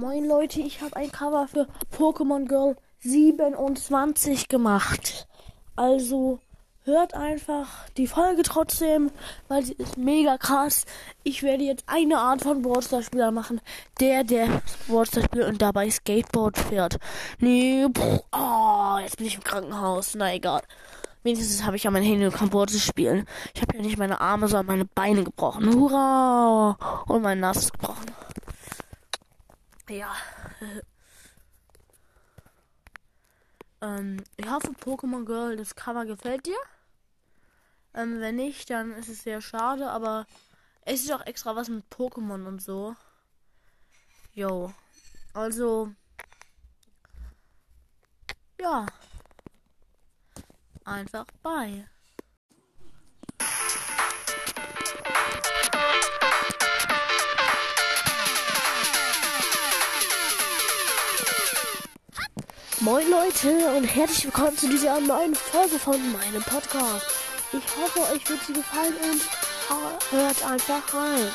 Moin Leute, ich habe ein Cover für Pokémon Girl 27 gemacht. Also hört einfach die Folge trotzdem, weil sie ist mega krass. Ich werde jetzt eine Art von Boardster-Spieler machen. Der, der Boardster spielt und dabei Skateboard fährt. Nee, pff, oh, jetzt bin ich im Krankenhaus. Na egal. Wenigstens habe ich ja mein Handy und kann Board spielen. Ich habe ja nicht meine Arme, sondern meine Beine gebrochen. Hurra! Und mein Nass gebrochen. Ja. ähm, ich hoffe, Pokémon Girl, das Cover gefällt dir. Ähm, wenn nicht, dann ist es sehr schade, aber es ist auch extra was mit Pokémon und so. Jo. Also. Ja. Einfach bei. Moin Leute und herzlich willkommen zu dieser neuen Folge von meinem Podcast. Ich hoffe, euch wird sie gefallen und hört einfach rein.